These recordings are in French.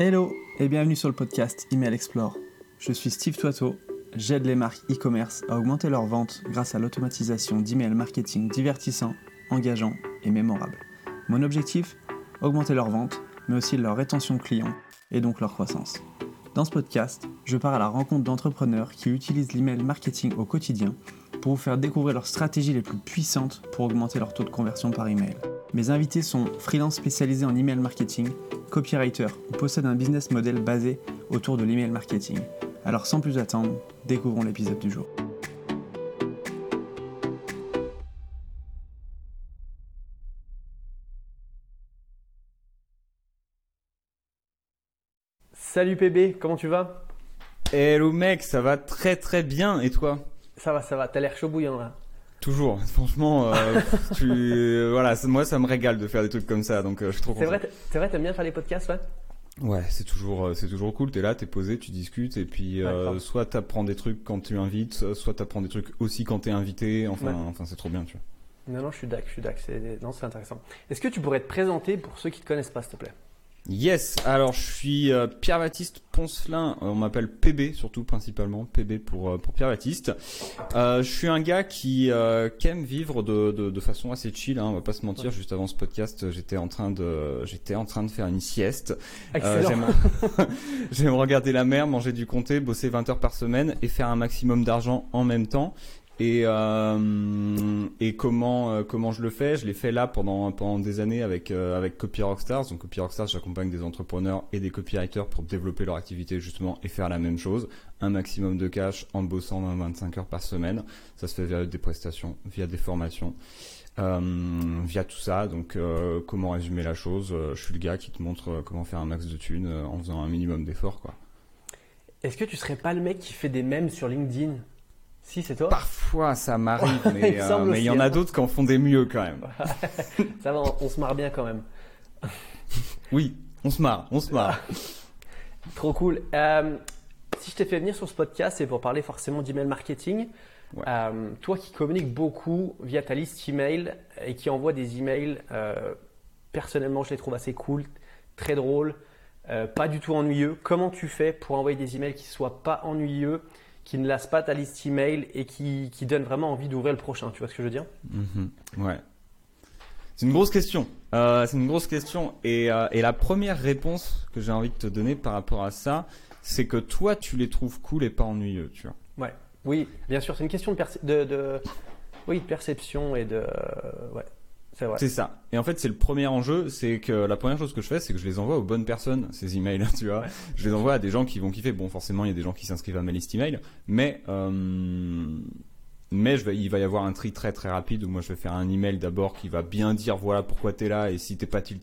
Hello et bienvenue sur le podcast Email Explore. Je suis Steve Toiteau, j'aide les marques e-commerce à augmenter leurs ventes grâce à l'automatisation d'email marketing divertissant, engageant et mémorable. Mon objectif Augmenter leurs ventes, mais aussi leur rétention client et donc leur croissance. Dans ce podcast, je pars à la rencontre d'entrepreneurs qui utilisent l'email marketing au quotidien pour vous faire découvrir leurs stratégies les plus puissantes pour augmenter leur taux de conversion par email. Mes invités sont freelance spécialisés en email marketing, copywriter ou possèdent un business model basé autour de l'email marketing. Alors sans plus attendre, découvrons l'épisode du jour. Salut PB, comment tu vas? Hello mec, ça va très très bien et toi? Ça va, ça va, t'as l'air chaud bouillant là. Toujours, franchement, euh, tu, euh, voilà, moi ça me régale de faire des trucs comme ça, donc euh, je suis trop content. C'est vrai, c'est vrai, t'aimes bien faire les podcasts, ouais? Ouais, c'est toujours, c'est toujours cool. T'es là, t'es posé, tu discutes, et puis soit t'apprends des trucs quand tu invites, soit t'apprends des trucs aussi quand t'es invité. Enfin, enfin, c'est trop bien, tu vois. Non, non, je suis d'accord, je suis d'accord. C'est, non, c'est intéressant. Est-ce que tu pourrais te présenter pour ceux qui te connaissent pas, s'il te plaît? Yes, alors je suis euh, Pierre-Baptiste Poncelin, euh, on m'appelle PB surtout principalement, PB pour, euh, pour Pierre-Baptiste. je suis un gars qui, qui aime vivre de, de, de, façon assez chill, hein, on va pas se mentir, juste avant ce podcast j'étais en train de j'étais en train de faire une sieste. j'aime, j'aime regarder la mer, manger du comté, bosser 20 heures par semaine et faire un maximum d'argent en même temps. Et, euh, et comment euh, comment je le fais? Je l'ai fait là pendant pendant des années avec euh, avec Copy Rockstars. Donc Copy Rockstars, j'accompagne des entrepreneurs et des copywriters pour développer leur activité justement et faire la même chose, un maximum de cash en bossant 25 heures par semaine. Ça se fait via des prestations, via des formations. Euh, via tout ça, donc comment résumer la chose? Je suis le gars qui te montre comment faire un max de thunes en faisant un minimum d'efforts. Est-ce que tu serais pas le mec qui fait des mèmes sur LinkedIn? Si, c'est toi Parfois, ça m'arrive, mais il euh, y en a hein. d'autres qui en font des mieux quand même. ça va, on, se marre bien quand même. oui, on se marre, on se marre. Trop cool. Euh, si je t'ai fait venir sur ce podcast, c'est pour parler forcément d'email marketing. Euh, toi qui communiques beaucoup via ta liste email et qui envoie des emails, personnellement, je les trouve assez cool, très drôles, pas du tout ennuyeux. Comment tu fais pour envoyer des emails qui soient pas ennuyeux qui ne lasse pas ta liste email et qui, qui donne vraiment envie d'ouvrir le prochain. Tu vois ce que je veux dire? Mhm. Ouais. C'est une grosse question. Euh, c'est une grosse question. Et, euh, et, la première réponse que j'ai envie de te donner par rapport à ça, c'est que toi, tu les trouves cool et pas ennuyeux, tu vois. Ouais. Oui, bien sûr. C'est une question de, de, de, oui, de perception et de. Ouais. C'est ça. Et en fait, c'est le premier enjeu, c'est que la première chose que je fais, c'est que je les envoie aux bonnes personnes, ces emails, tu vois. Je les envoie à des gens qui vont kiffer. Bon, forcément, il y a des gens qui s'inscrivent à ma liste email, mais euh, mais je vais, il va y avoir un tri très très rapide où moi je vais faire un email d'abord qui va bien dire voilà pourquoi t'es là et si t'es pas tel,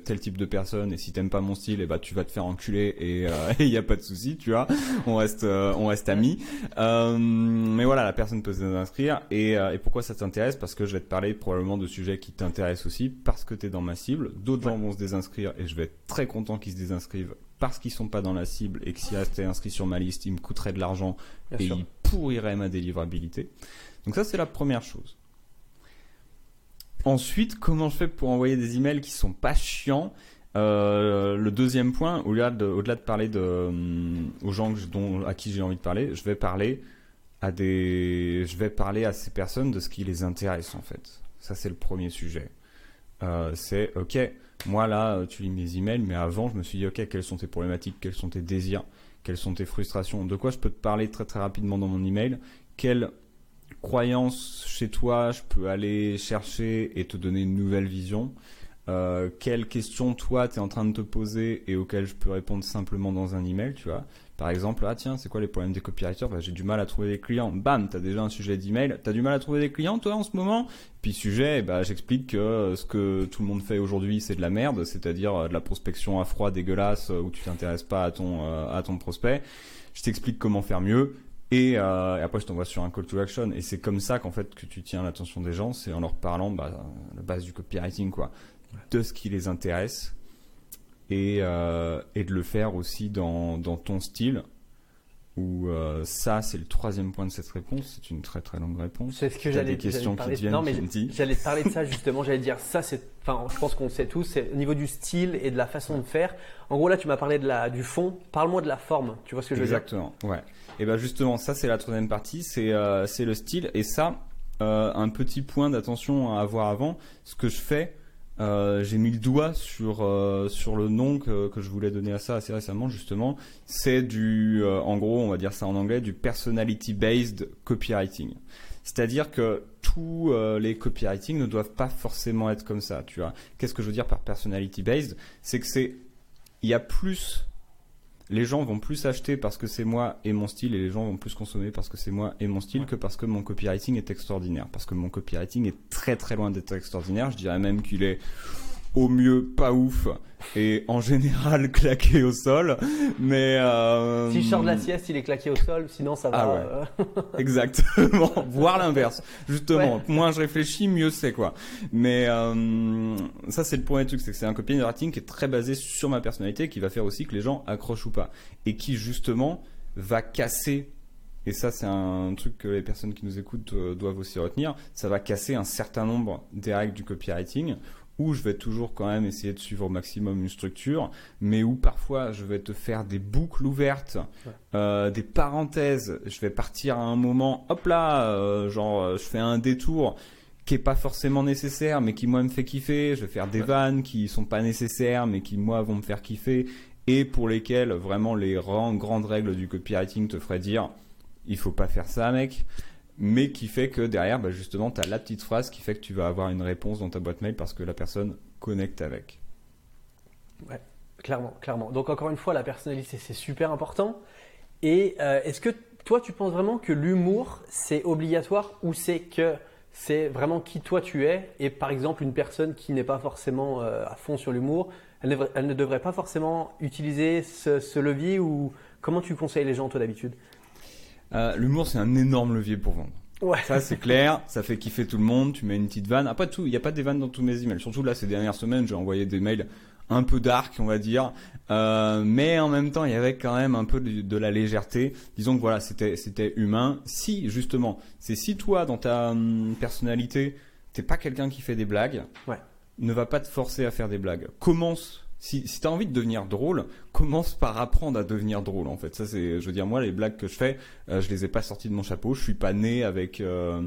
tel, type de personne et si t'aimes pas mon style et eh bah ben, tu vas te faire enculer et il euh, y a pas de souci tu vois. On reste euh, on reste amis. Euh, mais voilà la personne peut s'inscrire et, euh, et pourquoi ça t'intéresse? Parce que je vais te parler probablement de sujets qui t'intéressent aussi parce que t'es dans ma cible. D'autres gens vont se désinscrire et je vais être très content qu'ils se désinscrivent parce qu'ils sont pas dans la cible et que si restait inscrit sur ma liste, ils me coûteraient de l'argent et ils pourriraient ma délivrabilité. Donc ça, c'est la première chose. Ensuite, comment je fais pour envoyer des emails qui sont pas chiants? Euh, Le deuxième point, au-delà de, parler de, euh, aux gens dont, à qui j'ai envie de parler, je vais parler à des, je vais parler à ces personnes de ce qui les intéresse en fait. Ça, c'est le premier sujet. Euh, c'est ok moi, là, euh, tu lis mes emails, mais avant, je me suis dit, OK, quelles sont tes problématiques, quels sont tes désirs, quelles sont tes frustrations, de quoi je peux te parler très très rapidement dans mon email, quelles croyances chez toi je peux aller chercher et te donner une nouvelle vision, euh, quelles questions toi tu es en train de te poser et auxquelles je peux répondre simplement dans un email, tu vois? Par exemple, ah tiens, c'est quoi les problèmes des copywriters? Bah, J'ai du mal à trouver des clients. Bam, t'as déjà un sujet d'email. T'as du mal à trouver des clients toi en ce moment? Puis sujet, bah, j'explique que euh, ce que tout le monde fait aujourd'hui, c'est de la merde, c'est-à-dire euh, de la prospection à froid dégueulasse euh, où tu t'intéresses pas à ton à ton prospect. Je t'explique comment faire mieux. Et, euh, et, après, je t'envoie sur un call to action. Et c'est comme ça qu'en fait que tu tiens l'attention des gens, c'est en leur parlant bah, la base du copywriting, quoi, de ce qui les intéresse et, euh, et de le faire aussi dans, dans ton style où euh, ça, c'est le troisième point de cette réponse. C'est une très très longue réponse. C'est ce que j'allais des questions qui viennent, Non, mais j'allais parler de ça justement. J'allais dire ça, c'est. Enfin, je pense qu'on le sait tous. C'est au niveau du style et de la façon de faire. En gros, là, tu m'as parlé de la du fond. Parle-moi de la forme. Tu vois ce que je veux dire? Exactement, ouais. Et ben justement, ça c'est la troisième partie, c'est euh, c'est le style. Et ça, euh, un petit point d'attention à avoir avant. Ce que je fais, euh, j'ai mis le doigt sur euh, sur le nom que, que je voulais donner à ça assez récemment justement. C'est du, euh, en gros, on va dire ça en anglais, du personality based copywriting. C'est-à-dire que tous euh, les copywriting ne doivent pas forcément être comme ça. Tu vois. Qu'est-ce que je veux dire par personality based C'est que c'est il y a plus les gens vont plus acheter parce que c'est moi et mon style et les gens vont plus consommer parce que c'est moi et mon style que parce que mon copywriting est extraordinaire. Parce que mon copywriting est très très loin d'être extraordinaire. Je dirais même qu'il est au mieux pas ouf et en général claqué au sol. Mais euh, Si je sors de la sieste, il est claqué au sol. Sinon, ça va. Ah ouais. euh, Exactement, voire l'inverse. Justement, moins je réfléchis, mieux c'est quoi. Mais euh, ça c'est le point du truc, c'est que c'est un copywriting qui est très basé sur ma personnalité, qui va faire aussi que les gens accrochent ou pas, et qui justement va casser. Et ça c'est un truc que les personnes qui nous écoutent doivent aussi retenir. Ça va casser un certain nombre des règles du copywriting où je vais toujours quand même essayer de suivre au maximum une structure, mais où parfois je vais te faire des boucles ouvertes, euh, des parenthèses. Je vais partir à un moment, hop là, euh, genre euh, je fais un détour qui est pas forcément nécessaire, mais qui moi me fait kiffer. Je vais faire des vannes qui sont pas nécessaires, mais qui moi vont me faire kiffer, et pour lesquelles vraiment les ran- grandes règles du copywriting te feraient dire, il faut pas faire ça, mec mais qui fait que derrière, bah, justement, tu as la petite phrase qui fait que tu vas avoir une réponse dans ta boîte mail parce que la personne connecte avec. Clairement, clairement. Donc encore une fois, la personnalité, c'est super important. Et euh, est-ce que toi, tu penses vraiment que l'humour, c'est obligatoire ou c'est que c'est vraiment qui toi tu es? Et par exemple une personne qui n'est pas forcément euh, à fond sur l'humour, elle, ne- devrait pas forcément utiliser ce levier ou comment tu conseilles les gens toi d'habitude? Euh, L'humour, c'est un énorme levier pour vendre. Ouais. Ça, c'est clair, ça fait kiffer tout le monde, tu mets une petite vanne. Après tout, il n'y a pas des vannes dans tous mes emails. Surtout là, ces dernières semaines, j'ai envoyé des mails un peu dark, on va dire. Euh, mais en même temps, il y avait quand même un peu de, de la légèreté. Disons que voilà, c'était, c'était humain. Si, justement, c'est si toi, dans ta hum, personnalité, t'es pas quelqu'un qui fait des blagues, Ouais. ne va pas te forcer à faire des blagues. Commence. Si, si tu as envie de devenir drôle, commence par apprendre à devenir drôle en fait. Ça c'est je veux dire moi les blagues que je fais, euh, je les ai pas sorties de mon chapeau, je suis pas né avec euh,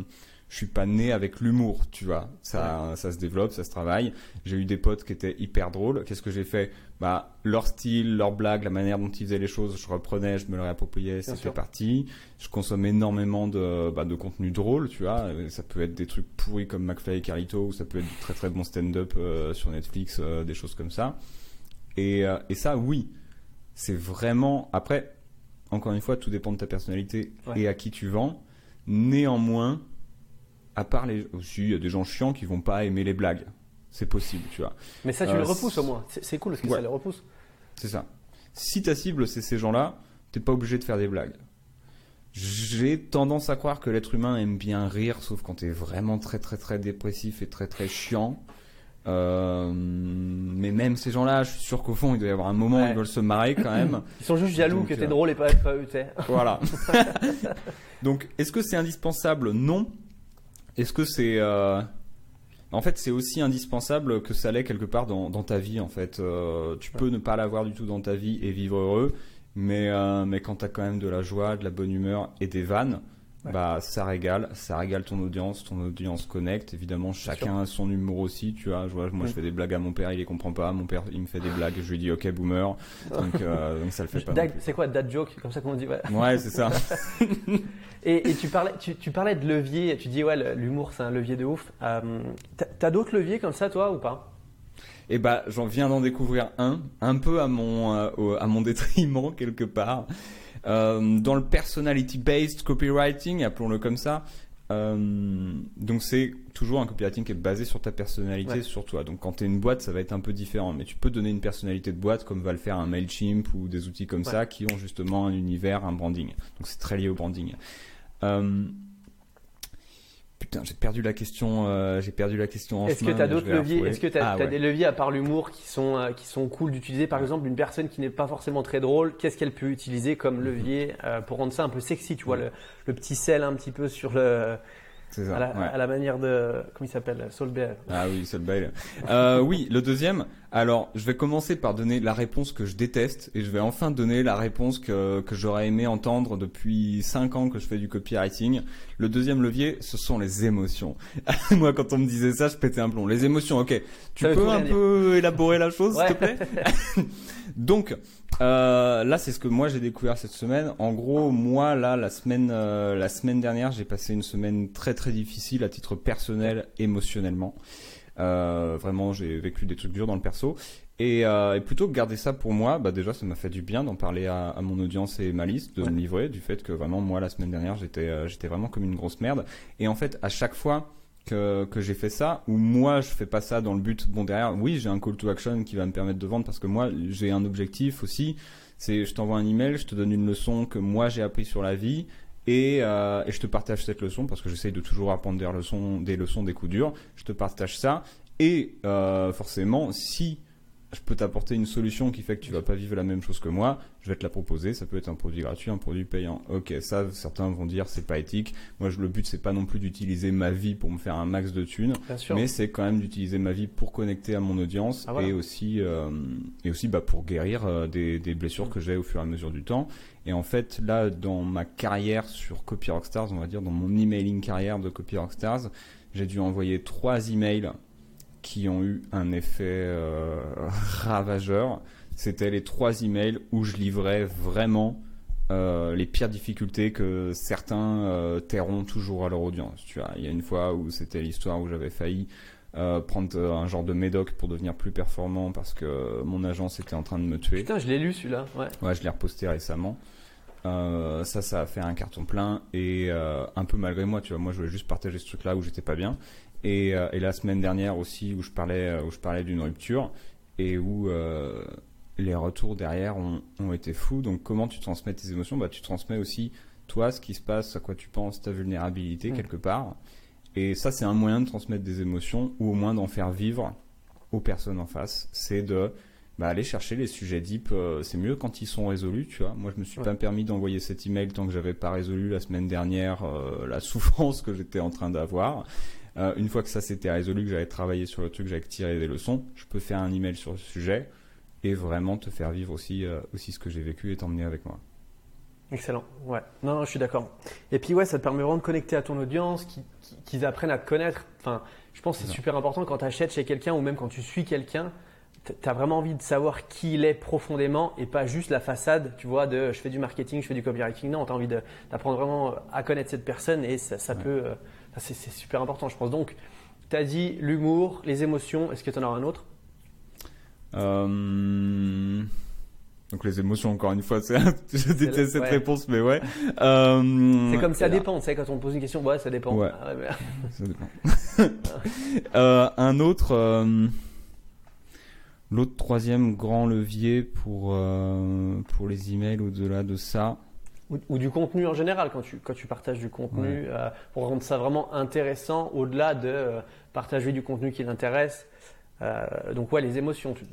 je suis pas né avec l'humour, tu vois. Ça ça se développe, ça se travaille. J'ai eu des potes qui étaient hyper drôles. Qu'est-ce que j'ai fait? Bah leur style, leur blague, la manière dont ils faisaient les choses, je reprenais, je me le réappropriais, c'était parti. Je consomme énormément de bah, de contenu drôle, tu vois. Ça peut être des trucs pourris comme McFly et Carlito ou ça peut être du très très bon stand-up euh, sur Netflix, euh, des choses comme ça. Et, euh, et ça, oui, c'est vraiment. Après, encore une fois, tout dépend de ta personnalité Ouais. et à qui tu vends. Néanmoins, à part les. Aussi, il y a des gens chiants qui vont pas aimer les blagues. C'est possible, tu vois. Mais ça, tu Euh, le repousses au moins. C'est c'est cool parce que Ouais. ça les repousse. C'est ça. Si ta cible, c'est ces gens-là, t'es pas obligé de faire des blagues. J'ai tendance à croire que l'être humain aime bien rire, sauf quand t'es vraiment très très très dépressif et très très chiant. Euh, mais même ces gens-là, je suis sûr qu'au fond, il doit y avoir un moment où Ouais. ils veulent se marrer quand même. Ils sont juste jaloux Donc, que t'es euh, drôle et pas, pas eux, tu sais. Voilà. Donc, est-ce que c'est indispensable? Non. Est-ce que c'est... euh, En fait, c'est aussi indispensable que ça l'est quelque part dans, dans ta vie, en fait. Euh, tu peux ne pas l'avoir du tout dans ta vie et vivre heureux, mais, euh, mais quand tu as quand même de la joie, de la bonne humeur et des vannes, Ouais. bah ça régale, ça régale ton audience, ton audience connecte. Évidemment, chacun a son humour aussi, tu vois. Je vois, moi, je Mm. fais des blagues à mon père, il les comprend pas. Mon père, il me fait des blagues, je lui dis OK boomer, donc, euh, donc ça le fait pas. C'est quoi dad joke Comme ça qu'on dit. Ouais. Ouais, c'est ça. Et, et tu, parlais, tu, tu parlais de levier, tu dis ouais, l'humour c'est un levier de ouf. Euh, t'as- d'autres leviers comme ça toi ou pas? Et bah, j'en viens d'en découvrir un, un peu à mon, euh, à mon détriment quelque part. Euh, dans le personality-based copywriting, appelons-le comme ça. euh, donc c'est toujours un copywriting qui est basé sur ta personnalité, Ouais. sur toi. Donc quand tu es une boîte, ça va être un peu différent, mais tu peux donner une personnalité de boîte comme va le faire un Mailchimp ou des outils comme ça qui ont justement un univers, un branding. Donc c'est très lié au branding. Euh, putain, j'ai perdu la question. euh, j'ai perdu la question. Est-ce que tu as d'autres leviers. Est-ce que tu as, Ah, ouais. des leviers à part l'humour qui sont, euh, qui sont cool d'utiliser Par exemple, une personne qui n'est pas forcément très drôle, qu'est-ce qu'elle peut utiliser comme levier euh, pour rendre ça un peu sexy Tu vois, le, le petit sel un petit peu sur le, C'est ça. à, la, ouais. à la manière de. Comment il s'appelle Solberg. Ah oui, bail. Euh, oui, le deuxième. Alors, je vais commencer par donner la réponse que je déteste et je vais enfin donner la réponse que, que j'aurais aimé entendre depuis 5 ans que je fais du copywriting. Le deuxième levier, ce sont les émotions. Moi, quand on me disait ça, je pétais un plomb. Les émotions, ok. Tu Ça peux un peu élaborer la chose, s'il te plaît? Donc, euh, là, c'est ce que moi j'ai découvert cette semaine. En gros, moi, là, la semaine, euh, la semaine dernière, j'ai passé une semaine très très difficile à titre personnel, émotionnellement. Euh, vraiment, j'ai vécu des trucs durs dans le perso. Et, euh, et plutôt que garder ça pour moi, bah déjà, ça m'a fait du bien d'en parler à, à mon audience et ma liste, de Ouais. me livrer du fait que vraiment, moi, la semaine dernière, j'étais, euh, j'étais vraiment comme une grosse merde. Et en fait, à chaque fois que, j'ai fait ça, ou moi, je fais pas ça dans le but, bon, derrière, oui, j'ai un call to action qui va me permettre de vendre parce que moi, j'ai un objectif aussi. C'est, je t'envoie un email, je te donne une leçon que moi j'ai appris sur la vie. Et, euh, je te partage cette leçon parce que j'essaye de toujours apprendre des leçons, des leçons, des coups durs. Je te partage ça. Et euh, forcément, si je peux t'apporter une solution qui fait que tu vas pas vivre la même chose que moi, je vais te la proposer. Ça peut être un produit gratuit, un produit payant. Ok, ça, certains vont dire c'est pas éthique. Moi, je, le but c'est pas non plus d'utiliser ma vie pour me faire un max de thunes, Bien sûr. mais c'est quand même d'utiliser ma vie pour connecter à mon audience Ah, voilà. et aussi euh, et aussi bah, pour guérir euh, des, des blessures que j'ai au fur et à mesure du temps. Et en fait, là, dans ma carrière sur Copy Rockstars, on va dire dans mon emailing carrière de Copy Rockstars, j'ai dû envoyer trois emails qui ont eu un effet euh, ravageur. C'était les trois emails où je livrais vraiment euh, les pires difficultés que certains euh, tairont toujours à leur audience. Tu vois, il y a une fois où c'était l'histoire où j'avais failli euh, prendre un genre de médoc pour devenir plus performant parce que mon agence était en train de me tuer. Putain, je l'ai lu celui-là. Ouais. Ouais, je l'ai reposté récemment. Ça, ça a fait un carton plein et un peu malgré moi, tu vois. Moi, je voulais juste partager ce truc-là où j'étais pas bien. Et, euh, et la semaine dernière aussi, où je parlais, euh, où je parlais d'une rupture et où euh, les retours derrière ont, ont été fous. Donc, comment tu transmets tes émotions? Bah, tu transmets aussi toi ce qui se passe, à quoi tu penses, ta vulnérabilité Mm. quelque part. Et ça, c'est un moyen de transmettre des émotions ou au moins d'en faire vivre aux personnes en face. C'est de bah, aller chercher les sujets deep. euh, c'est mieux quand ils sont résolus, tu vois. Moi, je me suis Ouais. pas permis d'envoyer cet email tant que j'avais pas résolu la semaine dernière euh, la souffrance que j'étais en train d'avoir. Euh, une fois que ça s'était résolu, que j'avais travaillé sur le truc, j'avais tiré des leçons, je peux faire un email sur le sujet et vraiment te faire vivre aussi, euh, aussi ce que j'ai vécu et t'emmener avec moi. Excellent. Ouais. Non, non, je suis d'accord. Et puis ouais, ça te permet vraiment de connecter à ton audience, qui- qui- qu'ils apprennent à te connaître. Enfin, je pense que c'est super important quand tu achètes chez quelqu'un ou même quand tu suis quelqu'un. Tu as vraiment envie de savoir qui il est profondément et pas juste la façade, tu vois, de je fais du marketing, je fais du copywriting. Non, tu as envie d'apprendre vraiment à connaître cette personne et ça, ça Ouais. peut. euh, c'est super important, je pense. Donc, tu as dit l'humour, les émotions. Est-ce que tu en as un autre? Euh, Donc les émotions, encore une fois, c'est je déteste cette ouais. réponse, mais ouais. Euh, C'est comme ça dépend, tu sais, quand on pose une question, ouais, ça dépend. Ouais. Ah ouais, mais- Ça dépend. Euh, un autre, l'autre troisième grand levier pour pour les emails au-delà de ça. Ou, ou du contenu en général, quand tu, quand tu partages du contenu, Ouais. euh, pour rendre ça vraiment intéressant, au-delà de euh, partager du contenu qui l'intéresse. Euh, donc ouais, les émotions. tu-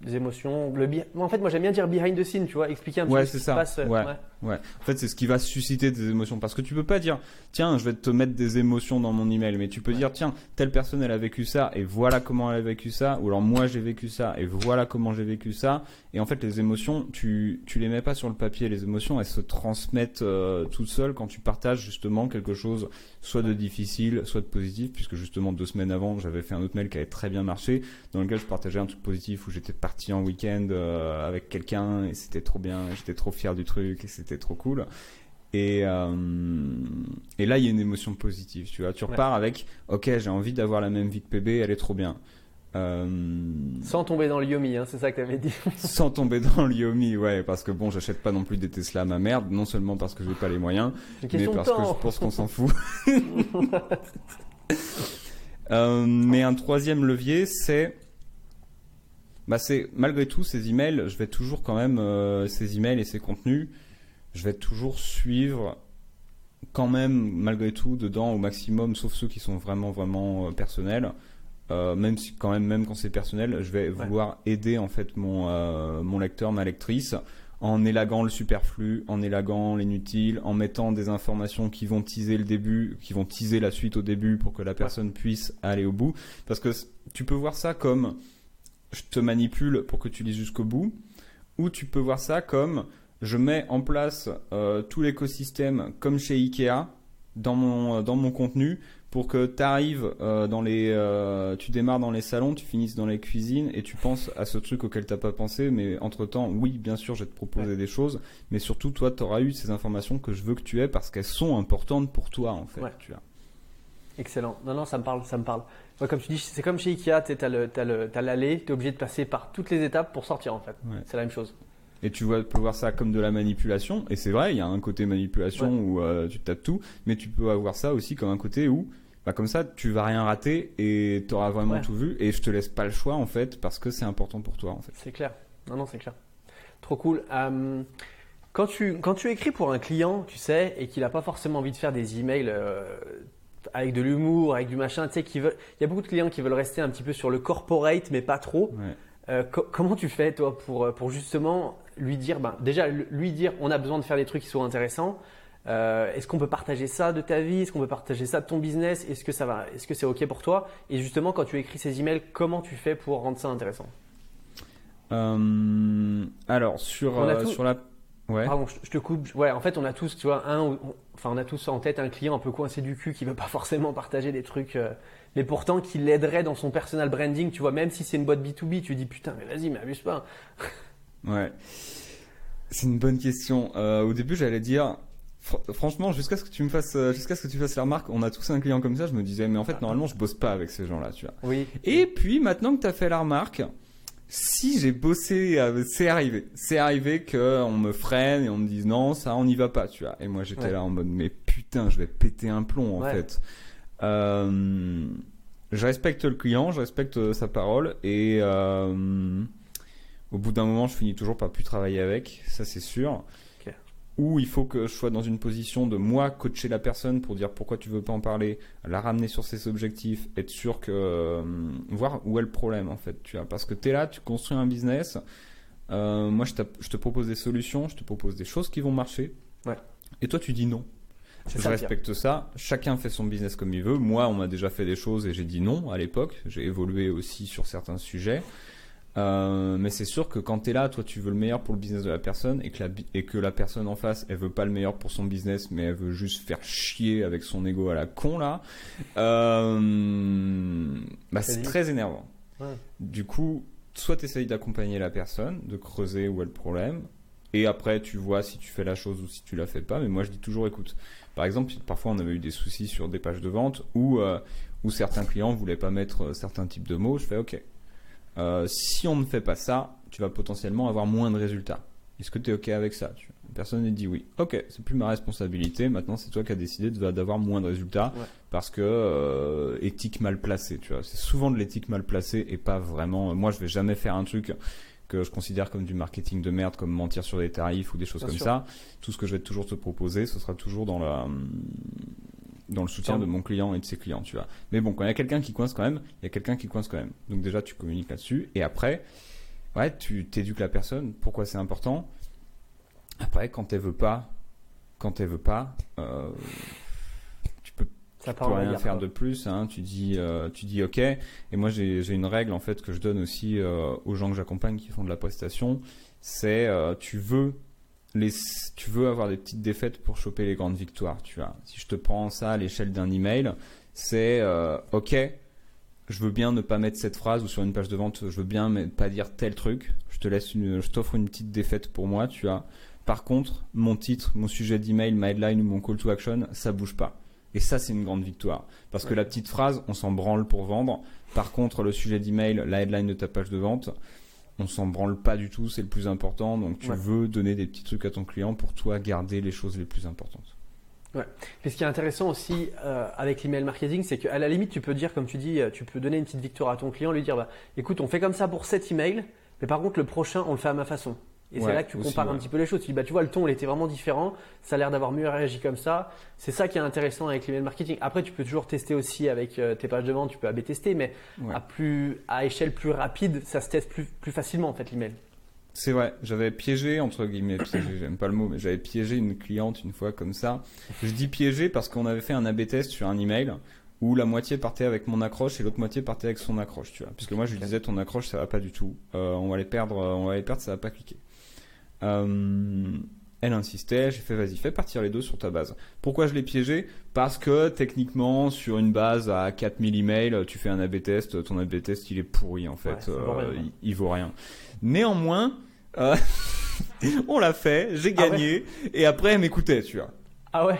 les émotions, le en fait, moi j'aime bien dire behind the scene, tu vois, expliquer un petit Ouais, peu ce qui se passe. euh, Ouais. Ouais. En fait, c'est ce qui va susciter des émotions. Parce que tu peux pas dire, tiens, je vais te mettre des émotions dans mon email, mais tu peux Ouais. dire, tiens, telle personne, elle a vécu ça, et voilà comment elle a vécu ça, ou alors moi j'ai vécu ça, et voilà comment j'ai vécu ça. Et en fait, les émotions, tu, tu les mets pas sur le papier. Les émotions, elles se transmettent euh, toutes seules quand tu partages justement quelque chose, soit de difficile, soit de positif, puisque justement deux semaines avant, j'avais fait un autre mail qui avait très bien marché, dans lequel je partageais un truc positif où j'étais parti en week-end euh, avec quelqu'un, et c'était trop bien, j'étais trop fier du truc, et c'était trop cool. Et, euh, et là, il y a une émotion positive, tu vois. Tu Ouais. repars avec, ok, j'ai envie d'avoir la même vie que PB, elle est trop bien. Euh, Sans tomber dans le yomi, hein, c'est ça que tu avais dit. sans tomber dans le Yomi, ouais, parce que bon, j'achète pas non plus des Tesla à ma merde, non seulement parce que j'ai pas les moyens, mais parce que je pense qu'on s'en fout. Euh, mais un troisième levier, c'est, bah c'est malgré tout ces emails, je vais toujours quand même euh, ces emails et ces contenus, je vais toujours suivre quand même, malgré tout, dedans au maximum, sauf ceux qui sont vraiment, vraiment euh, personnels. Euh, même si quand même, même quand c'est personnel, je vais vouloir aider en fait mon euh, mon lecteur, ma lectrice, en élaguant le superflu, en élaguant l'inutile, en mettant des informations qui vont teaser le début, qui vont teaser la suite au début pour que la personne puisse aller au bout. Parce que tu peux voir ça comme je te manipule pour que tu lises jusqu'au bout, ou tu peux voir ça comme je mets en place euh, tout l'écosystème comme chez Ikea dans mon, dans mon contenu pour que tu arrives euh, dans les euh, tu démarres dans les salons, tu finisses dans les cuisines et tu penses à ce truc auquel t'as pas pensé mais entre-temps, oui, bien sûr, je vais te proposer des choses, mais surtout toi tu auras eu ces informations que je veux que tu aies parce qu'elles sont importantes pour toi en fait, tu vois. Excellent. Non non, ça me parle, ça me parle. comme tu dis, c'est comme chez Ikea, tu as l'allée, tu es obligé de passer par toutes les étapes pour sortir en fait. C'est la même chose. Et tu vois, peux voir ça comme de la manipulation. Et c'est vrai, il y a un côté manipulation où euh, tu tapes tout, mais tu peux avoir ça aussi comme un côté où, bah, comme ça, tu vas rien rater et tu auras vraiment tout vu. Et je te laisse pas le choix en fait parce que c'est important pour toi en fait. C'est clair. Non, non, c'est clair. Trop cool. Euh, quand tu, quand tu écris pour un client, tu sais, et qu'il n'a pas forcément envie de faire des emails euh, avec de l'humour, avec du machin, tu sais, il y a beaucoup de clients qui veulent rester un petit peu sur le corporate, mais pas trop. comment tu fais toi pour, pour justement lui dire, ben, déjà lui dire, on a besoin de faire des trucs qui soient intéressants. Euh, est-ce qu'on peut partager ça de ta vie? Est-ce qu'on peut partager ça de ton business? Est-ce que ça va Est-ce que c'est ok pour toi? Et justement, quand tu écris ces emails, comment tu fais pour rendre ça intéressant? Euh, Alors sur euh, sur la Ouais. Pardon, je, te coupe. Ouais, en fait, on a tous, tu vois, un, enfin, on a tous en tête un client un peu coincé du cul qui veut pas forcément partager des trucs, mais pourtant qui l'aiderait dans son personal branding, tu vois, même si c'est une boîte B2B, tu dis putain, mais vas-y, mais abuse pas. Ouais. C'est une bonne question. Euh, au début, j'allais dire, franchement, jusqu'à ce que tu me fasses, euh, jusqu'à ce que tu fasses la remarque, on a tous un client comme ça. Je me disais, mais en fait, normalement, je bosse pas avec ces gens-là, tu vois. Oui. Et puis, maintenant que tu as fait la remarque, si j'ai bossé, euh, c'est arrivé. C'est arrivé qu'on me freine et on me dise non, ça, on n'y va pas, tu vois. Et moi, j'étais là en mode, mais putain, je vais péter un plomb, en fait. Euh, je respecte le client, je respecte sa parole et euh, au bout d'un moment, je finis toujours par plus travailler avec, ça c'est sûr. Ou il faut que je sois dans une position de moi coacher la personne pour dire pourquoi tu veux pas en parler, la ramener sur ses objectifs, être sûr que euh, voir où est le problème en fait, tu vois, parce que tu es là, tu construis un business. Euh, moi, je, je, te propose des solutions, je te propose des choses qui vont marcher. Ouais. Et toi, tu dis non. Je respecte ça. Chacun fait son business comme il veut. Moi, on m'a déjà fait des choses et j'ai dit non à l'époque. J'ai évolué aussi sur certains sujets. Euh, mais c'est sûr que quand tu es là, toi tu veux le meilleur pour le business de la personne et que la, et que la personne en face, elle veut pas le meilleur pour son business, mais elle veut juste faire chier avec son ego à la con là, euh, bah, c'est très énervant. Du coup, soit tu essayes d'accompagner la personne, de creuser où est le problème, et après tu vois si tu fais la chose ou si tu la fais pas, mais moi je dis toujours écoute. Par exemple, parfois on avait eu des soucis sur des pages de vente où, euh, où certains clients voulaient pas mettre certains types de mots, je fais ok euh, si on ne fait pas ça, tu vas potentiellement avoir moins de résultats. Est-ce que tu es OK avec ça Personne n'a dit oui. Ok, c'est plus ma responsabilité. Maintenant, c'est toi qui as décidé d'avoir moins de résultats parce que euh, éthique mal placée. Tu vois, c'est souvent de l'éthique mal placée et pas vraiment. Moi, je vais jamais faire un truc que je considère comme du marketing de merde, comme mentir sur des tarifs ou des choses comme ça. Tout ce que je vais toujours te proposer, ce sera toujours dans la dans le soutien de mon client et de ses clients, tu vois. Mais bon, quand il y a quelqu'un qui coince quand même, il y a quelqu'un qui coince quand même. Donc déjà, tu communiques là-dessus. Et après, ouais, tu t'éduques la personne. Pourquoi c'est important Après, quand elle veut pas, quand elle veut pas, euh, tu peux, tu peux rien faire de plus. Hein. Tu dis, euh, tu dis OK. Et moi, j'ai une règle en fait que je donne aussi euh, aux gens que j'accompagne qui font de la prestation. C'est, tu veux tu veux avoir des petites défaites pour choper les grandes victoires, tu vois. Si je te prends ça à l'échelle d'un email, c'est euh, ok, je veux bien ne pas mettre cette phrase ou sur une page de vente, je veux bien ne pas dire tel truc. Je te laisse une, je t'offre une petite défaite pour moi, tu vois. Par contre, mon titre, mon sujet d'email, ma headline ou mon call to action, ça bouge pas. Et ça, c'est une grande victoire. Parce que la petite phrase, on s'en branle pour vendre. Par contre, le sujet d'email, la headline de ta page de vente, on s'en branle pas du tout, c'est le plus important. Donc tu veux donner des petits trucs à ton client pour toi garder les choses les plus importantes. Ouais. ce qui est intéressant aussi euh, avec l'email marketing, c'est qu'à la limite, tu peux dire, comme tu dis, euh, tu peux donner une petite victoire à ton client, lui dire, bah, écoute, on fait comme ça pour cet email, mais par contre, le prochain, on le fait à ma façon. Et Ouais, c'est là que tu aussi, compares un petit peu les choses. Tu dis, bah, tu vois, le ton, il était vraiment différent. Ça a l'air d'avoir mieux réagi comme ça. C'est ça qui est intéressant avec l'email marketing. Après, tu peux toujours tester aussi avec euh, tes pages de vente. Tu peux AB tester, mais Ouais. à, plus, à échelle plus rapide, ça se teste plus, plus facilement, en fait, l'email. C'est vrai, j'avais piégé, entre guillemets, piégé, j'aime pas le mot, mais j'avais piégé une cliente une fois comme ça. Je dis piégé parce qu'on avait fait un AB test sur un email où la moitié partait avec mon accroche et l'autre moitié partait avec son accroche, tu vois. Puisque moi je lui disais ton accroche ça va pas du tout, Euh, on va les perdre, on va les perdre, ça va pas cliquer. Euh, elle insistait, j'ai fait vas-y, fais partir les deux sur ta base. Pourquoi je l'ai piégé? Parce que techniquement, sur une base à 4000 emails, tu fais un AB test, ton AB test il est pourri en fait, rien, Euh, il, il vaut rien. Néanmoins, euh, on l'a fait, j'ai Ah ouais gagné, et après elle m'écoutait, tu vois. Ah ouais?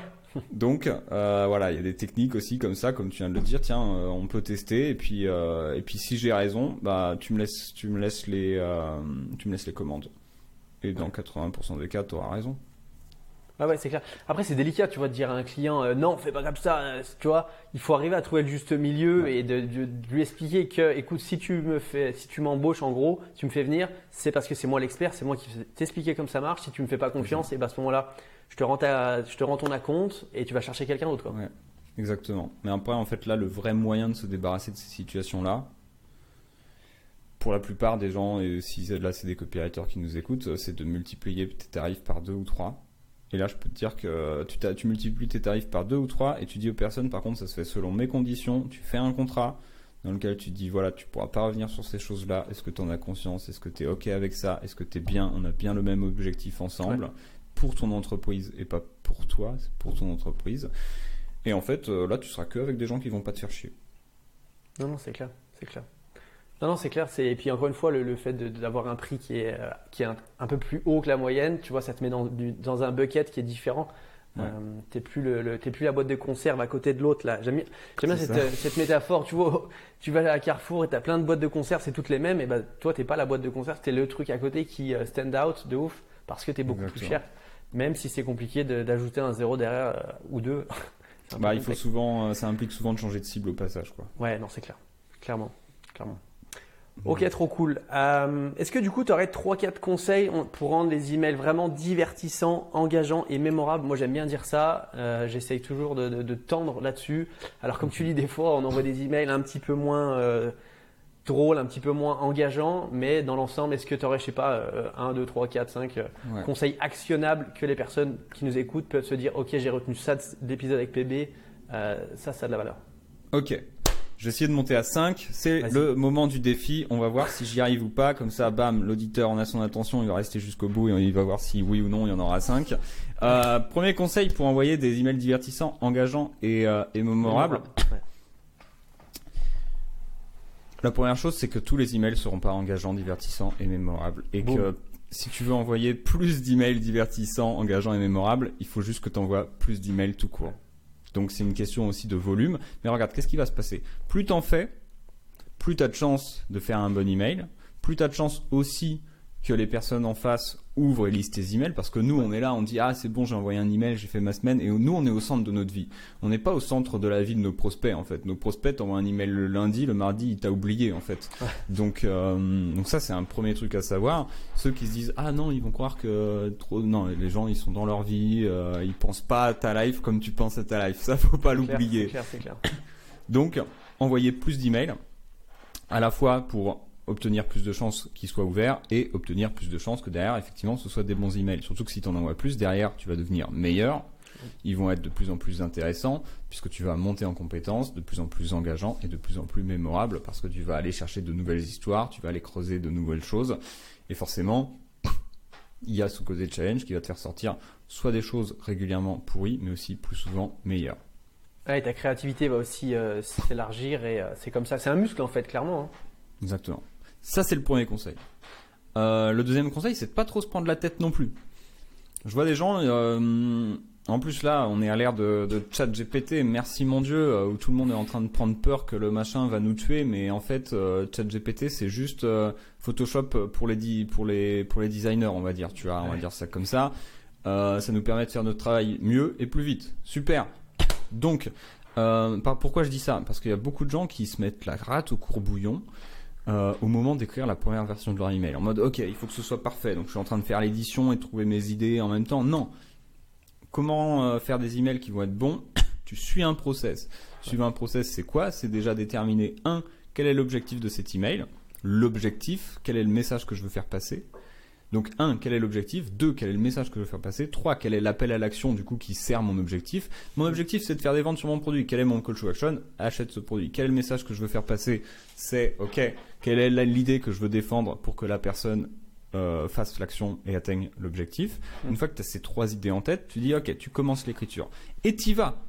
Donc euh, voilà, il y a des techniques aussi comme ça, comme tu viens de le dire. Tiens, euh, on peut tester et puis euh, et puis si j'ai raison, bah tu me laisses tu me laisses les tu me laisses les commandes. Et dans 80% des cas, tu auras raison. Ah ouais, c'est clair. Après, c'est délicat, tu vois, de dire à un client, euh, non, fais pas comme ça, euh, tu vois. Il faut arriver à trouver le juste milieu Ouais. et de, de- de lui expliquer que, écoute, si tu me fais, si tu m'embauches, en gros, tu me fais venir, c'est parce que c'est moi l'expert, c'est moi qui t'expliquer comme ça marche. Si tu me fais pas confiance, et ben à ce moment-là, je te rends ta- je te rends ton acompte et tu vas chercher quelqu'un d'autre, quoi. Ouais, exactement. Mais après, en fait, là, le vrai moyen de se débarrasser de ces situations-là, pour la plupart des gens, et si là c'est des copywriters qui nous écoutent, euh, c'est de multiplier tes tarifs par deux ou trois. Et là, je peux te dire que tu, t'as- tu multiplies tes tarifs par deux ou trois et tu dis aux personnes, par contre, ça se fait selon mes conditions. Tu fais un contrat dans lequel tu dis, voilà, tu pourras pas revenir sur ces choses-là. Est-ce que tu en as conscience? Est-ce que tu es OK avec ça? Est-ce que tu es bien? On a bien le même objectif ensemble pour ton entreprise et pas pour toi, c'est pour ton entreprise. Et en fait, euh, là, tu seras que avec des gens qui vont pas te faire chier. Non, non, c'est clair, c'est clair. Non, non, c'est clair. C'est et puis encore une fois, le, le fait de- d'avoir un prix qui est euh, qui est un, un peu plus haut que la moyenne, tu vois, ça te met dans, du- dans un bucket qui est différent. Ouais. Euh, t'es plus le, le- t'es plus la boîte de conserve à côté de l'autre là. J'aime bien, j'aime bien C'est cette, ça. euh, cette métaphore. Tu vois, tu vas à Carrefour et t'as plein de boîtes de conserve, c'est toutes les mêmes. Et ben toi, t'es pas la boîte de conserve, t'es le truc à côté qui euh, stand out de ouf parce que t'es beaucoup plus cher. Même si c'est compliqué de- d'ajouter un zéro derrière euh, ou deux. Bah, il faut souvent, ça implique souvent de changer de cible au passage, quoi. Ouais, non, c'est clair. Clairement. Clairement. Ok, trop cool. Euh, Est-ce que du coup, tu aurais 3-4 conseils on- pour rendre les emails vraiment divertissants, engageants et mémorables? Moi, j'aime bien dire ça. Euh, J'essaye toujours de, de- de tendre là-dessus. Alors, comme tu dis, des fois, on envoie des emails un petit peu moins euh, drôles, un petit peu moins engageants. Mais dans l'ensemble, est-ce que tu aurais, je sais pas, euh, 1, 2, 3, 4, 5 euh, Ouais. conseils actionnables que les personnes qui nous écoutent peuvent se dire Ok, j'ai retenu ça de- d'épisode avec PB. Euh, ça, ça a de la valeur. Ok. Je vais essayer de monter à 5. C'est le moment du défi. On va voir si j'y arrive ou pas. Comme ça, bam, l'auditeur en a son attention. Il va rester jusqu'au bout et il va voir si oui ou non il y en aura 5. Euh, premier conseil pour envoyer des emails divertissants, engageants et, euh, et mémorables. Ouais. La première chose, c'est que tous les emails seront pas engageants, divertissants et mémorables. Et que si tu veux envoyer plus d'emails divertissants, engageants et mémorables, il faut juste que tu envoies plus d'emails tout court. Donc c'est une question aussi de volume. Mais regarde, qu'est-ce qui va se passer? Plus t'en fais, plus tu as de chances de faire un bon email, plus tu as de chances aussi que les personnes en face ouvrent et lisent tes emails parce que nous on est là, on dit ah c'est bon j'ai envoyé un email, j'ai fait ma semaine et nous on est au centre de notre vie. On n'est pas au centre de la vie de nos prospects en fait. Nos prospects t'envoient un email le lundi, le mardi il t'a oublié en fait. Donc euh, donc ça c'est un premier truc à savoir. Ceux qui se disent ah non ils vont croire que trop non les gens ils sont dans leur vie, euh, ils pensent pas à ta life comme tu penses à ta life. Ça faut pas l'oublier. C'est clair, c'est clair. Donc, envoyer plus d'emails, à la fois pour obtenir plus de chances qu'ils soient ouverts et obtenir plus de chances que derrière, effectivement, ce soit des bons emails. Surtout que si tu en envoies plus, derrière, tu vas devenir meilleur. Ils vont être de plus en plus intéressants puisque tu vas monter en compétences, de plus en plus engageant et de plus en plus mémorable parce que tu vas aller chercher de nouvelles histoires, tu vas aller creuser de nouvelles choses. Et forcément, il y a ce côté challenge qui va te faire sortir soit des choses régulièrement pourries, mais aussi plus souvent meilleures. Ouais, ta créativité va aussi euh, s'élargir et euh, c'est comme ça. C'est un muscle en fait, clairement. hein. Exactement. Ça, c'est le premier conseil. Euh, le deuxième conseil, c'est de pas trop se prendre la tête non plus. Je vois des gens, euh, en plus là, on est à l'ère de, de chat GPT, merci mon Dieu, euh, où tout le monde est en train de prendre peur que le machin va nous tuer, mais en fait, chat GPT, c'est juste Photoshop pour les, di- pour, les, pour les designers, on va dire, tu vois, on va dire ça comme ça. Ça nous permet de faire notre travail mieux et plus vite. Super. Donc, par- pourquoi je dis ça? Parce qu'il y a beaucoup de gens qui se mettent la rate au courbouillon euh, au moment d'écrire la première version de leur email. En mode, ok, il faut que ce soit parfait. Donc je suis en train de faire l'édition et trouver mes idées en même temps. Non. Comment euh, faire des emails qui vont être bons? Tu suis un process. Suivre un process, c'est quoi? C'est déjà déterminer un, quel est l'objectif de cet email L'objectif, quel est le message que je veux faire passer donc, un, quel est l'objectif? Deux, quel est le message que je veux faire passer? Trois, quel est l'appel à l'action du coup qui sert mon objectif? Mon objectif, c'est de faire des ventes sur mon produit. Quel est mon call to action? Achète ce produit. Quel est le message que je veux faire passer? C'est, ok, quelle est l'idée que je veux défendre pour que la personne euh, fasse l'action et atteigne l'objectif? Mm. Une fois que tu as ces trois idées en tête, tu dis, ok, tu commences l'écriture. Et t'y vas.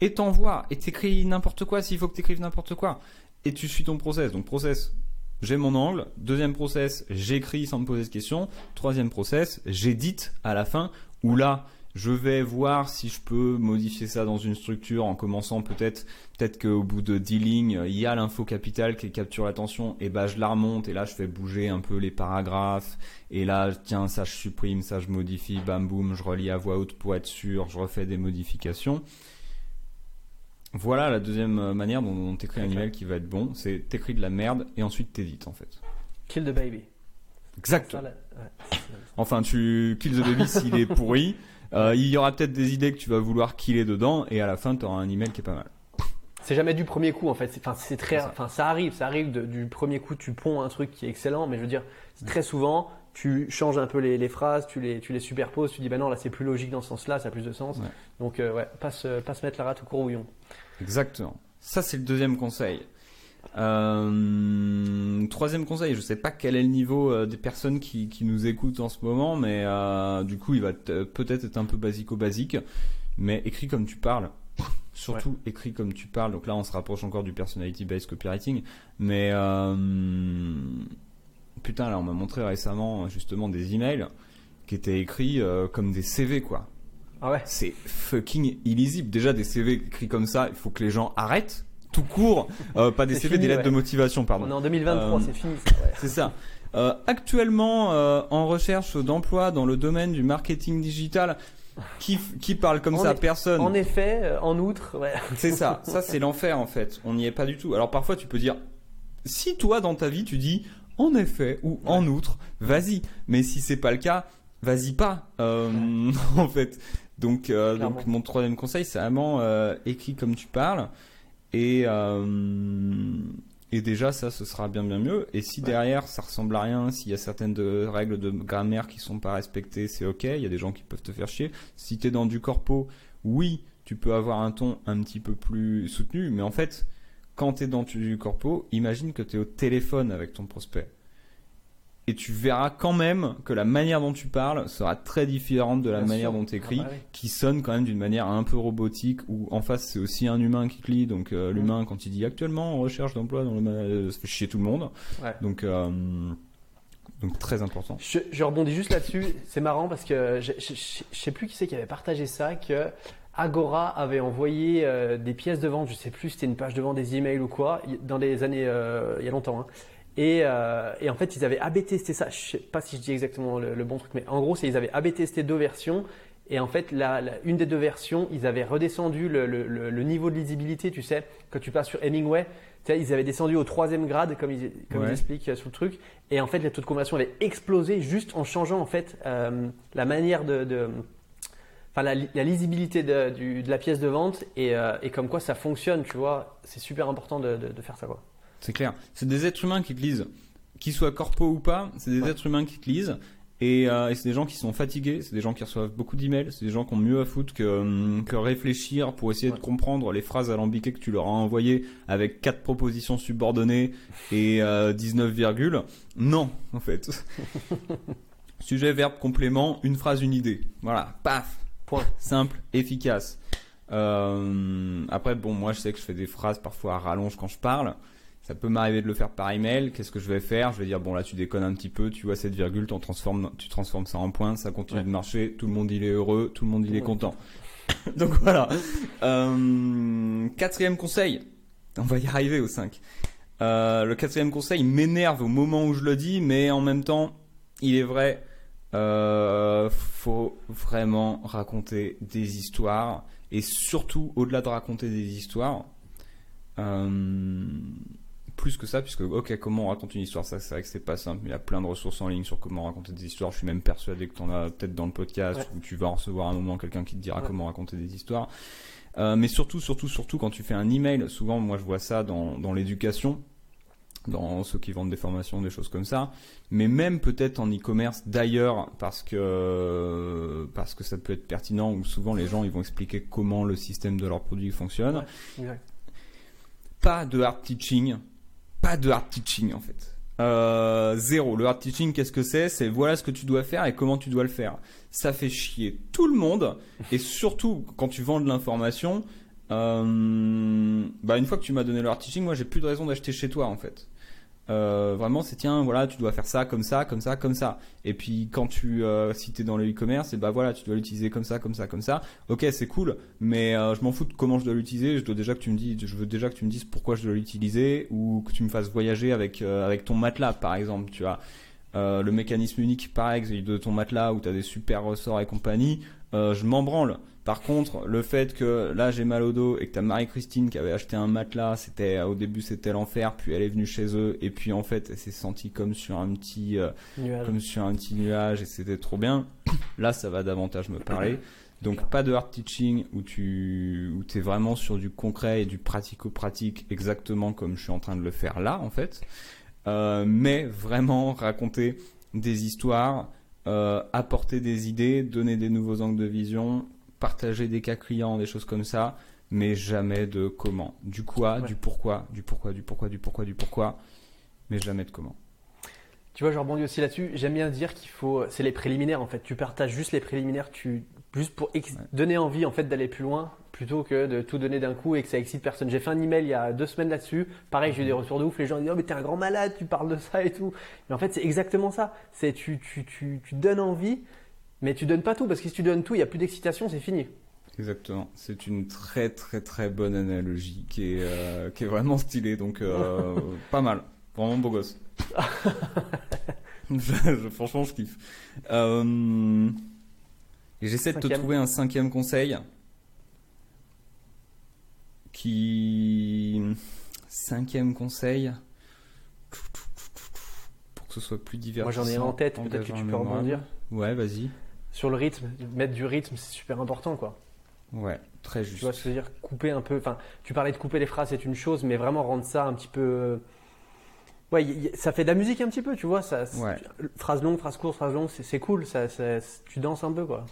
Et t'envoies. Et t'écris n'importe quoi s'il faut que t'écrives n'importe quoi. Et tu suis ton process. Donc, process, j'ai mon angle. Deuxième process, j'écris sans me poser de questions. Troisième process, j'édite à la fin, où là, je vais voir si je peux modifier ça dans une structure en commençant peut-être, peut-être qu'au bout de 10 lignes, il y a l'info capitale qui capture l'attention, et ben je la remonte, et là je fais bouger un peu les paragraphes, et là, tiens, ça je supprime, ça je modifie, bam boum, je relis à voix haute pour être sûr, je refais des modifications. Voilà la deuxième euh, manière dont on t'écrit un email qui va être bon, c'est t'écris de la merde et ensuite t'édites en fait. Kill the baby. Exact. Enfin, tu kill the baby s'il est pourri. Euh, il y aura peut-être des idées que tu vas vouloir killer dedans et à la fin tu auras un email qui est pas mal. C'est jamais du premier coup en fait. Enfin, c'est très, enfin, ça arrive, ça arrive du premier coup tu ponds un truc qui est excellent, mais je veux dire, très souvent tu changes un peu les, phrases, tu les, tu les superposes, tu dis ben non là c'est plus logique dans ce sens-là, ça a plus de sens. Donc euh, ouais, pas se, pas se mettre la rate au courbouillon. Exactement. Ça c'est le deuxième conseil. Euh, troisième conseil, je sais pas quel est le niveau euh, des personnes qui, qui, nous écoutent en ce moment, mais du coup il va peut-être être un peu basico-basique, mais écrit comme tu parles. Surtout écrit comme tu parles. Donc là on se rapproche encore du personality-based copywriting, mais Putain, là, on m'a montré récemment justement des emails qui étaient écrits euh, comme des CV, quoi. Ah ouais C'est fucking illisible. Déjà, des CV écrits comme ça, il faut que les gens arrêtent tout court. Euh, pas des CV, des lettres de motivation, pardon. On est en 2023, euh, c'est fini. C'est ça. actuellement, en recherche d'emploi dans le domaine du marketing digital, qui, qui parle comme ça à personne En effet, en outre, ouais. C'est ça. Ça, c'est l'enfer, en fait. On n'y est pas du tout. Alors, parfois, tu peux dire, si toi, dans ta vie, tu dis, en effet ou en outre, vas-y. Mais si c'est pas le cas, vas-y pas. Euh, en fait. Donc, euh, donc mon troisième conseil, c'est vraiment euh, écrit comme tu parles. Et, et déjà, ça, ce sera bien bien mieux. Et si derrière, ça ressemble à rien, s'il y a certaines règles de grammaire qui sont pas respectées, c'est ok. Il y a des gens qui peuvent te faire chier. Si tu es dans du corpo, oui, tu peux avoir un ton un petit peu plus soutenu. Mais en fait, quand tu es dans du corpo, imagine que tu es au téléphone avec ton prospect. Et tu verras quand même que la manière dont tu parles sera très différente de la manière dont tu écris, ah bah qui sonne quand même d'une manière un peu robotique, où en face c'est aussi un humain qui lit, donc euh, l'humain quand il dit actuellement en recherche d'emploi dans le euh, ça fait chier tout le monde. Donc, euh, donc très important. Je, rebondis juste là-dessus, c'est marrant parce que je, je, sais plus qui c'est qui avait partagé ça, que Agora avait envoyé euh, des pièces de vente, je sais plus, c'était une page de vente, des emails ou quoi, dans les années, euh, il y a longtemps. Hein. Euh, et, en fait, ils avaient AB testé ça. Je sais pas si je dis exactement le, bon truc, mais en gros, c'est ils avaient AB testé deux versions. Et en fait, la, une des deux versions, ils avaient redescendu le, niveau de lisibilité. Tu sais, quand tu passes sur Hemingway, tu sais, ils avaient descendu au troisième grade, comme ils, comme ils expliquent sur le truc. Et en fait, le taux de conversion avait explosé juste en changeant en fait la manière de enfin la, lisibilité de, la pièce de vente euh, et, comme quoi ça fonctionne, tu vois. C'est super important de, faire ça, quoi. C'est clair. C'est des êtres humains qui te lisent, qu'ils soient corpo ou pas. C'est des êtres humains qui te lisent. Euh, et, c'est des gens qui sont fatigués, c'est des gens qui reçoivent beaucoup d'emails, c'est des gens qui ont mieux à foutre que, hum, que réfléchir pour essayer de comprendre les phrases alambiquées que tu leur as envoyées avec quatre propositions subordonnées et 19 euh, virgules. Non, en fait. Sujet, verbe, complément, une phrase, une idée. Voilà, paf, Simple, efficace. Euh, après, bon, moi, je sais que je fais des phrases parfois à rallonge quand je parle. Ça peut m'arriver de le faire par email. Qu'est-ce que je vais faire? Je vais dire bon là tu déconnes un petit peu, tu vois cette virgule, tu transformes, tu transformes ça en point, ça continue de marcher, tout le monde il est heureux, tout le monde il est content. Donc voilà. Euh, quatrième conseil, on va y arriver au 5. Euh, le quatrième conseil m'énerve au moment où je le dis, mais en même temps, il est vrai, euh, faut vraiment raconter des histoires et surtout au-delà de raconter des histoires, euh, plus que ça, puisque, ok, comment on raconte une histoire, ça, c'est vrai que c'est pas simple. Il y a plein de ressources en ligne sur comment raconter des histoires. Je suis même persuadé que tu en as peut-être dans le podcast, Ouais. où tu vas recevoir un moment quelqu'un qui te dira Ouais. comment raconter des histoires. Euh, mais surtout, surtout, surtout, quand tu fais un email, souvent, moi, je vois ça dans, dans l'éducation, dans ceux qui vendent des formations, des choses comme ça, mais même peut-être en e-commerce d'ailleurs, parce que, parce que ça peut être pertinent, où souvent les gens, ils vont expliquer comment le système de leur produit fonctionne Ouais. Pas de hard teaching, pas de hard teaching en fait. Euh, zéro. Le hard teaching, qu'est-ce que c'est? C'est voilà ce que tu dois faire et comment tu dois le faire. Ça fait chier tout le monde et surtout quand tu vends de l'information. Euh, bah une fois que tu m'as donné le hard teaching, moi j'ai plus de raison d'acheter chez toi en fait. Euh, vraiment, c'est tiens, voilà, tu dois faire ça, comme ça, comme ça, comme ça. Et puis quand tu, euh, si t'es dans le e-commerce, et bah voilà, tu dois l'utiliser comme ça, comme ça, comme ça. Ok, c'est cool, mais euh, je m'en fous de comment je dois l'utiliser. Je dois déjà que tu me dis, je veux déjà que tu me dises pourquoi je dois l'utiliser ou que tu me fasses voyager avec euh, avec ton matelas, par exemple. Tu vois, Euh, le mécanisme unique, pareil, de ton matelas où t'as des super ressorts et compagnie. euh, je m'en branle. Par contre, le fait que là j'ai mal au dos et que t'as Marie-Christine qui avait acheté un matelas, c'était au début c'était l'enfer, puis elle est venue chez eux et puis en fait elle s'est sentie comme sur un petit euh, Nuage. comme sur un petit nuage et c'était trop bien. Là, ça va davantage me parler. Donc pas de hard teaching où tu où es vraiment sur du concret et du pratico-pratique exactement comme je suis en train de le faire là en fait. Euh, mais vraiment raconter des histoires, euh, apporter des idées, donner des nouveaux angles de vision, partager des cas clients, des choses comme ça, mais jamais de comment. Du quoi, Ouais. du pourquoi, du pourquoi, du pourquoi, du pourquoi, du pourquoi, mais jamais de comment. Tu vois, je rebondis aussi là-dessus. J'aime bien dire qu'il faut. C'est les préliminaires en fait. Tu partages juste les préliminaires, tu juste pour ex- Ouais. donner envie en fait d'aller plus loin plutôt que de tout donner d'un coup et que ça excite personne. J'ai fait un email il y a deux semaines là-dessus. Pareil, j'ai eu des retours de ouf. Les gens disent oh mais t'es un grand malade, tu parles de ça et tout. Mais en fait, c'est exactement ça. C'est tu, tu, tu, tu donnes envie, mais tu donnes pas tout parce que si tu donnes tout, il y a plus d'excitation, c'est fini. Exactement. C'est une très très très bonne analogie qui est, euh, qui est vraiment stylée. Donc euh, pas mal. Vraiment beau gosse. je, franchement, je kiffe. Euh, J'essaie de te trouver un cinquième conseil qui... Cinquième conseil pour que ce soit plus Moi divertissant. j'en ai un en tête, peut-être que tu peux rebondir. Ouais, vas-y. Sur le rythme, mettre du rythme, c'est super important quoi. Ouais, très juste. Tu vois ce que je veux dire? Couper un peu. Enfin, tu parlais de couper les phrases, c'est une chose, mais vraiment rendre ça un petit peu. euh, Ouais, y- y- ça fait de la musique un petit peu, tu vois. Ça, Ouais. Phrase longue, phrase courte, phrase longue, c'est cool. Ça, ça- tu danses un peu, quoi.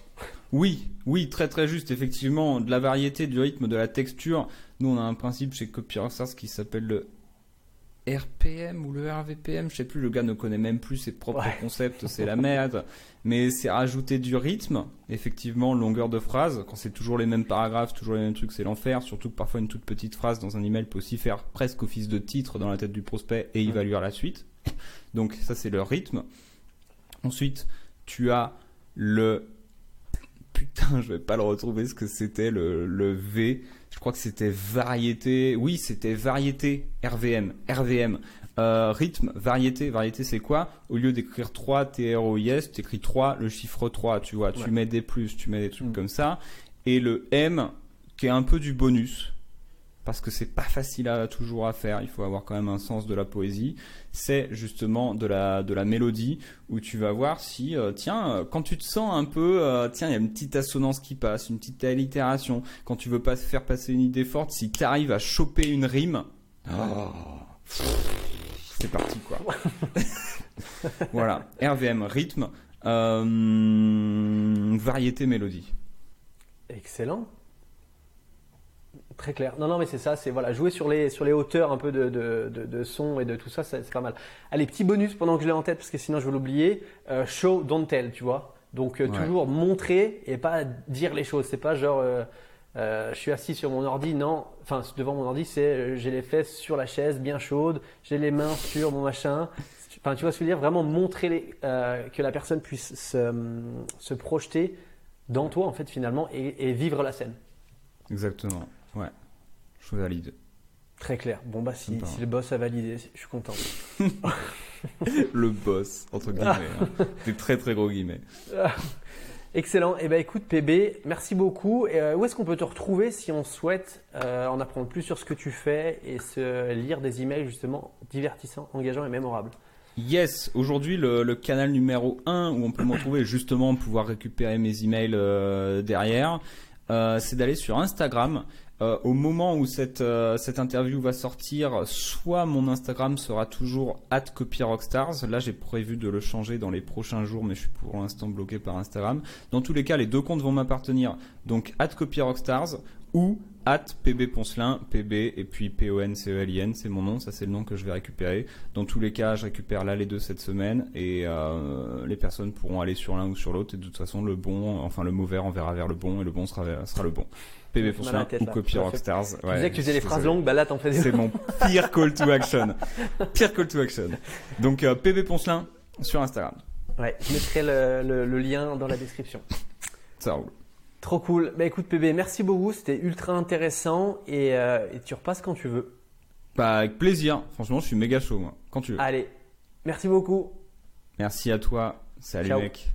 Oui, oui, très très juste, effectivement, de la variété, du rythme, de la texture. Nous, on a un principe chez Copywriters qui s'appelle le RPM ou le RVPM, je sais plus, le gars ne connaît même plus ses propres Ouais. concepts, c'est la merde. Mais c'est rajouter du rythme, effectivement, longueur de phrase. Quand c'est toujours les mêmes paragraphes, toujours les mêmes trucs, c'est l'enfer. Surtout que parfois une toute petite phrase dans un email peut aussi faire presque office de titre dans la tête du prospect et lire la suite. Donc ça, c'est le rythme. Ensuite, tu as le putain, je vais pas le retrouver ce que c'était le, le V. Je crois que c'était variété. Oui, c'était variété RVM. RVM. Euh, rythme, variété. Variété, c'est quoi? Au lieu d'écrire 3 TROIS, tu écris 3, le chiffre 3, tu vois. Tu mets des plus, tu mets des trucs Mm. comme ça. Et le M, qui est un peu du bonus. Parce que c'est pas facile à toujours à faire, il faut avoir quand même un sens de la poésie. C'est justement de la de la mélodie où tu vas voir si euh, tiens euh, quand tu te sens un peu euh, tiens il y a une petite assonance qui passe, une petite allitération. Quand tu veux pas faire passer une idée forte, si tu arrives à choper une rime, oh, c'est parti quoi. voilà, RVM rythme, euh, variété mélodie. Excellent. Très clair. Non, non, mais c'est ça. C'est voilà, jouer sur les sur les hauteurs un peu de de, de, de son et de tout ça, c'est c'est pas mal. Allez, petit bonus pendant que je l'ai en tête, parce que sinon je vais l'oublier. Euh, show, don't tell, tu vois. Donc euh, Ouais. toujours montrer et pas dire les choses. C'est pas genre euh, je suis assis sur mon ordi, non. Enfin, devant mon ordi, c'est j'ai les fesses sur la chaise, bien chaude, j'ai les mains sur mon machin. Enfin, tu vois ce que je veux dire? Vraiment montrer les- que la personne puisse se, se projeter dans toi, en fait, finalement, et, et vivre la scène. Exactement. Ouais. Je valide. Très clair. Bon, bah, si, le boss a validé, je suis content. Le boss, entre guillemets. hein. Des très très gros guillemets. Excellent. Eh ben écoute PB, merci beaucoup. Et, euh, où est-ce qu'on peut te retrouver si on souhaite euh, en apprendre plus sur ce que tu fais et se lire des emails justement divertissants, engageants et mémorables? Yes, aujourd'hui le, le canal numéro 1 où on peut me retrouver justement pouvoir récupérer mes emails euh, derrière, euh, c'est d'aller sur Instagram. Euh, au moment où cette, euh, cette interview va sortir, soit mon Instagram sera toujours copyrockstars. Là, j'ai prévu de le changer dans les prochains jours, mais je suis pour l'instant bloqué par Instagram. Dans tous les cas, les deux comptes vont m'appartenir. Donc, copyrockstars ou at pb poncelin, pb et puis p o n c e l i n, c'est mon nom, ça c'est le nom que je vais récupérer. Dans tous les cas, je récupère là les deux cette semaine et euh, les personnes pourront aller sur l'un ou sur l'autre. Et de toute façon, le bon, enfin le mauvais enverra vers le bon et le bon sera, sera le bon. PB Mal à la Poncelin tête, ou. Copy. Rockstars. Tu Ouais, disais que tu faisais les phrases longues, bah là t'en fais des C'est mon pire call to action. Pire call to action. Donc euh, PB Poncelin sur Instagram. Ouais, je mettrai le, le- le lien dans la description. Ça roule. Trop cool. Bah écoute PB, merci beaucoup, c'était ultra intéressant et, euh, et tu repasses quand tu veux. Bah, avec plaisir. Franchement, je suis méga chaud, moi. Quand tu veux. Allez, merci beaucoup. Merci à toi. Salut, Ciao. mec.